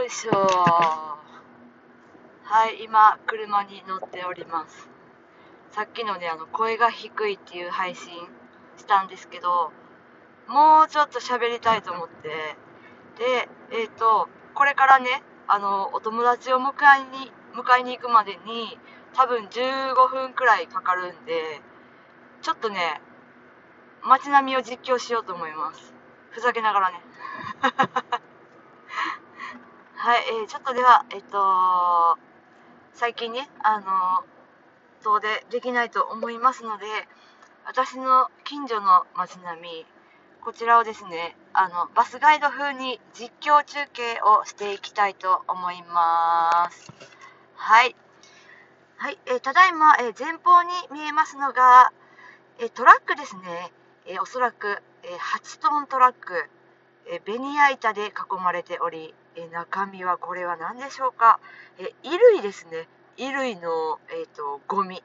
よいしょ。はい今車に乗っております。さっきのねあの声が低いっていう配信したんですけどもうちょっと喋りたいと思って。でえっ、ー、とこれからねあのお友達を迎えに迎えに行くまでに多分15分くらいかかるんでちょっとね街並みを実況しようと思います。ふざけながらね。はい、えー、ちょっとでは、えっと、最近ね、あの、遠出できないと思いますので、私の近所の街並み、こちらをですね、あの、バスガイド風に実況中継をしていきたいと思います。はい。はい、えー、ただいま、えー、前方に見えますのが、えー、トラックですね、えおそらく、え8トントラック、えベニヤ板で囲まれており、え中身はこれは何でしょうか、え衣類ですね。衣類の、えーと、ゴミ。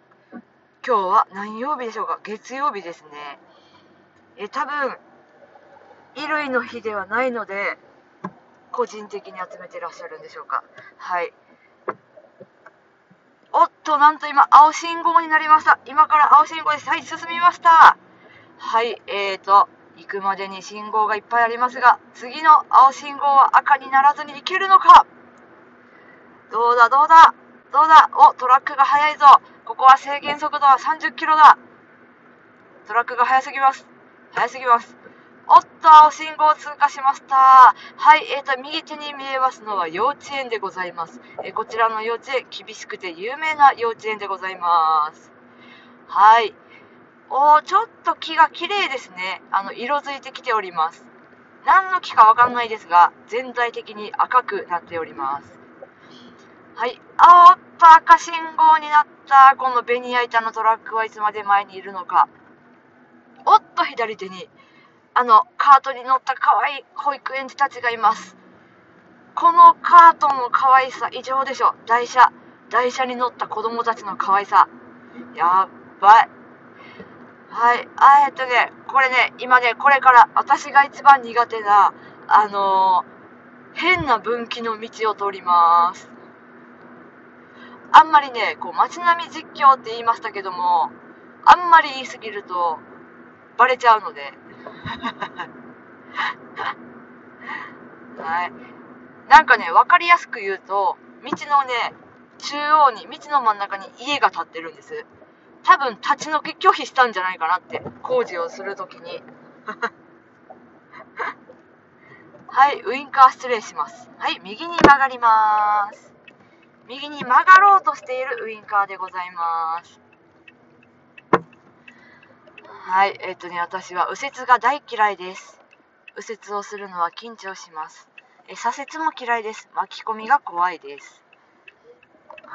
今日は何曜日でしょうか？月曜日ですね。え多分衣類の日ではないので個人的に集めてらっしゃるんでしょうか？はい。おっとなんと今青信号になりました。今から青信号です。はい進みました。はいえーと行くまでに信号がいっぱいありますが、次の青信号は赤にならずに行けるのか？どうだどうだ？どうだ？お、トラックが速いぞここは制限速度は30キロだトラックが速すぎます。速すぎます。おっと、青信号を通過しました。はい、えーと、右手に見えますのは幼稚園でございます。えー、こちらの幼稚園、厳しくて有名な幼稚園でございます。はい。おー、ちょっと木が綺麗ですね。あの、色づいてきております。何の木かわかんないですが、全体的に赤くなっております。はい。あおっと赤信号になった、このベニヤ板のトラックはいつまで前にいるのか。おっと左手に、あの、カートに乗った可愛い保育園児たちがいます。このカートの可愛さ異常でしょ。台車。台車に乗った子供たちの可愛さ。やっばい。はい。あ、えっとね、これね、今ね、これから私が一番苦手な、あのー、変な分岐の道を通ります。あんまりね、こう、街並み実況って言いましたけども、あんまり言いすぎると、バレちゃうので。はい。なんかね、わかりやすく言うと、道のね、中央に、道の真ん中に家が建ってるんです。多分立ち退き拒否したんじゃないかなって工事をするときに。はいウインカー失礼します。はい右に曲がります。右に曲がろうとしているウインカーでございます。はいえっ、ー、とね私は右折が大嫌いです。右折をするのは緊張します。え左折も嫌いです。巻き込みが怖いです。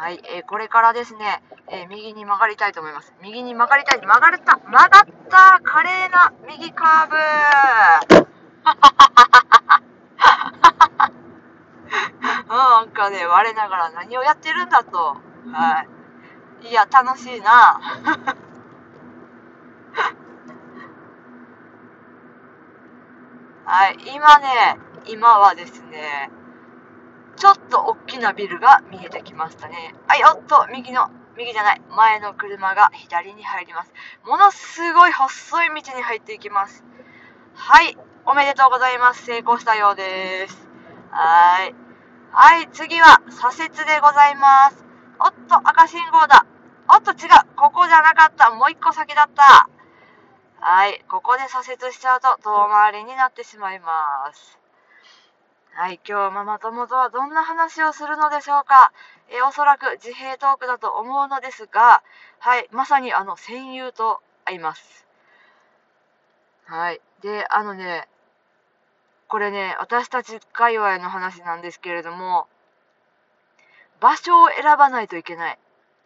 はい、えー、これからですね、えー、右に曲がりたいと思います。右に曲がりたい。曲がれた曲がった華麗な右カーブ なんかね、我ながら何をやってるんだと。はい。いや、楽しいな。はい、今ね、今はですね、ちょっと大きなビルが見えてきましたね。はい、おっと、右の、右じゃない、前の車が左に入ります。ものすごい細い道に入っていきます。はい、おめでとうございます。成功したようです。はい。はい、次は左折でございます。おっと、赤信号だ。おっと、違う。ここじゃなかった。もう一個先だった。はい、ここで左折しちゃうと遠回りになってしまいます。はい、今日ママ友とはどんな話をするのでしょうか？えおそらく自閉トークだと思うのですが、はい、まさにあの戦友と会います。はい。で、あのね、これね、私たち界隈の話なんですけれども、場所を選ばないといけない。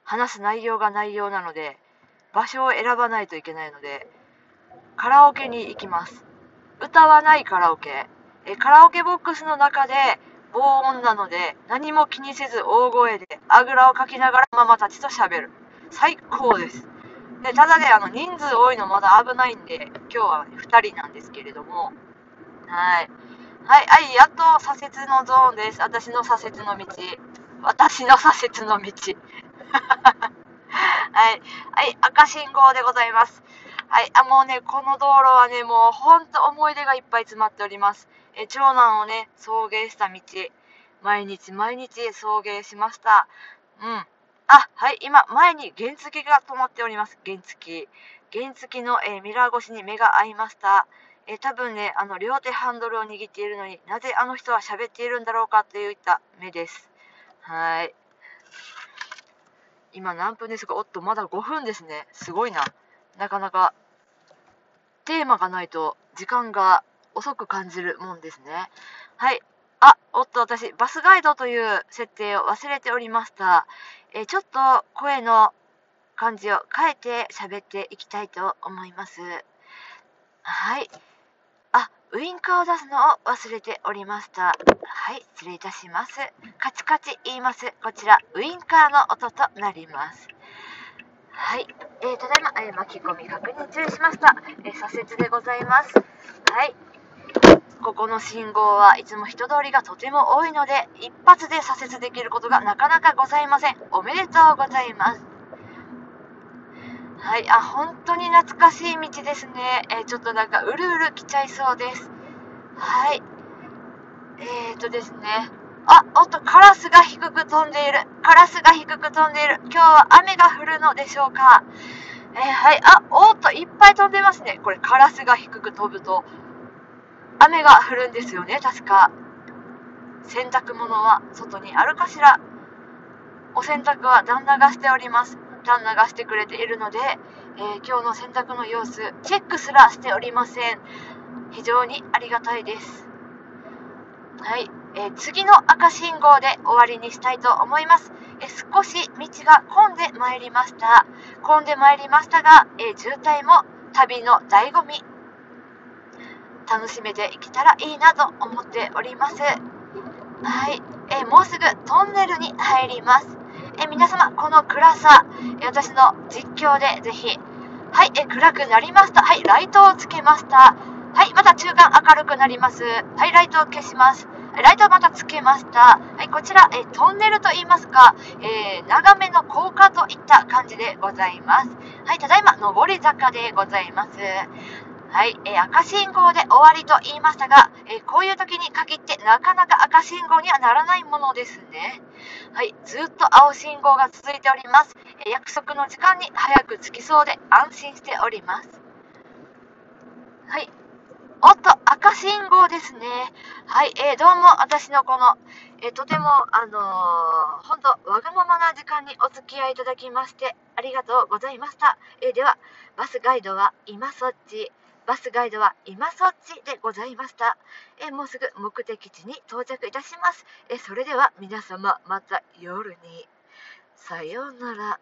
話す内容が内容なので、場所を選ばないといけないので、カラオケに行きます。歌わないカラオケ。えカラオケボックスの中で防音なので何も気にせず大声であぐらをかきながらママたちと喋る最高ですでただねあの人数多いのまだ危ないんで今日は、2人なんですけれどもはいはい、はい、やっと左折のゾーンです。私の左折の道。私の左折の道。はい、はい、赤信号でございます。はい、あ、もうね、この道路はね、もうほんと思い出がいっぱい詰まっております。え長男をね、送迎した道。毎日毎日送迎しました。うん。あ、はい、今、前に原付が止まっております。原付。原付の、え、ミラー越しに目が合いました。え、多分ね、あの、両手ハンドルを握っているのになぜあの人は喋っているんだろうかといった目です。はい。今何分ですか？おっと、まだ5分ですね。すごいな。なかなか、テーマがないと時間が遅く感じるもんですね。はい。あ、おっと、私、バスガイドという設定を忘れておりました。えちょっと声の感じを変えて喋っていきたいと思います。はい。あ、ウインカーを出すのを忘れておりました。はい、失礼いたします。カチカチ言います。こちら、ウインカーの音となります。はい、えー、ただいま、えー、巻き込み確認中しました。えー、左折でございます。はい。ここの信号はいつも人通りがとても多いので、一発で左折できることがなかなかございません。おめでとうございます。はい、あ、本当に懐かしい道ですね。えー、ちょっとなんかうるうる来ちゃいそうです。はい。えーとですね。あ、おっと、カラスが低く飛んでいる。カラスが低く飛んでいる。今日は雨が降るのでしょうか？えー、はい。あ、おっと、いっぱい飛んでますね。これ、カラスが低く飛ぶと、雨が降るんですよね、確か。洗濯物は外にあるかしら。お洗濯は旦那がしております。旦那がしてくれているので、えー、今日の洗濯の様子、チェックすらしておりません。非常にありがたいです。はい、えー、次の赤信号で終わりにしたいと思います。えー、少し道が混んでまいりました。混んでまいりましたが、え渋滞も旅の醍醐味楽しめていけたらいいなと思っております。はい、えもうすぐトンネルに入ります。え皆様、この暗さ、え私の実況でぜひ、はい、え暗くなりました。はい、ライトをつけました。はい、また中間明るくなります。はい、ライトを消します。ライトをまたつけました。はい、こちら、えトンネルと言いますか、えー、長めの高架といった感じでございます。はい、ただいま、上り坂でございます。はい、えー、赤信号で終わりと言いましたが、えー、こういう時に限ってなかなか赤信号にはならないものですね。はい、ずっと青信号が続いております。えー、約束の時間に早く着きそうで安心しております。はい。おっと、赤信号ですね。はい、えー、どうも、私のこの、えー、とても、あのー、ほんと、わがままな時間にお付き合いいただきまして、ありがとうございました。えー、では、バスガイドは今そっち。バスガイドは今そっちでございました。えもうすぐ目的地に到着いたします。えそれでは皆様また夜に。さようなら。